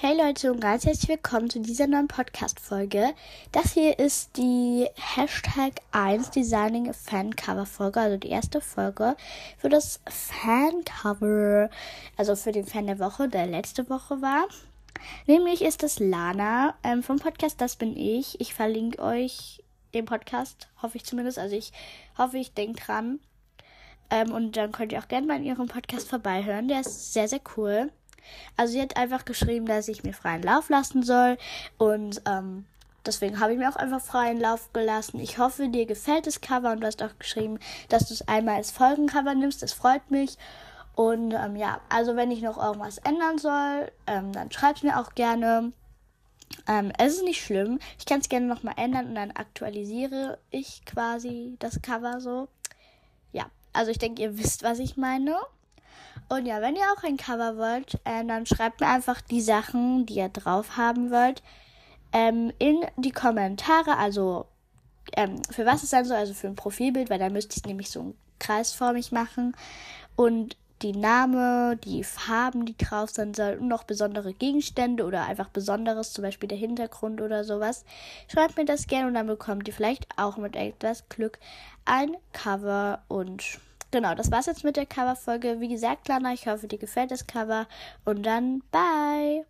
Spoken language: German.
Hey Leute und ganz herzlich willkommen zu dieser neuen Podcast-Folge. Das hier ist die Hashtag 1 Designing Fan Cover Folge, also die erste Folge für das Fan Cover, also für den Fan der Woche, der letzte Woche war. Nämlich ist es Lana ähm, vom Podcast Das bin ich. Ich verlinke euch den Podcast, hoffe ich zumindest. Also ich hoffe, ich denke dran. Ähm, und dann könnt ihr auch gerne mal in ihrem Podcast vorbeihören. Der ist sehr, sehr cool. Also sie hat einfach geschrieben, dass ich mir freien Lauf lassen soll. Und ähm, deswegen habe ich mir auch einfach freien Lauf gelassen. Ich hoffe, dir gefällt das Cover und du hast auch geschrieben, dass du es einmal als Folgencover nimmst. Das freut mich. Und ähm, ja, also wenn ich noch irgendwas ändern soll, ähm, dann schreib mir auch gerne. Ähm, es ist nicht schlimm. Ich kann es gerne nochmal ändern und dann aktualisiere ich quasi das Cover so. Ja, also ich denke, ihr wisst, was ich meine. Und ja, wenn ihr auch ein Cover wollt, äh, dann schreibt mir einfach die Sachen, die ihr drauf haben wollt, ähm, in die Kommentare. Also ähm, für was es sein soll, also für ein Profilbild, weil da müsste ich nämlich so kreisförmig machen. Und die Name, die Farben, die drauf sein sollen noch besondere Gegenstände oder einfach Besonderes, zum Beispiel der Hintergrund oder sowas. Schreibt mir das gerne und dann bekommt ihr vielleicht auch mit etwas Glück ein Cover und genau, das war's jetzt mit der Coverfolge. Wie gesagt, Lana, ich hoffe, dir gefällt das Cover. Und dann, bye!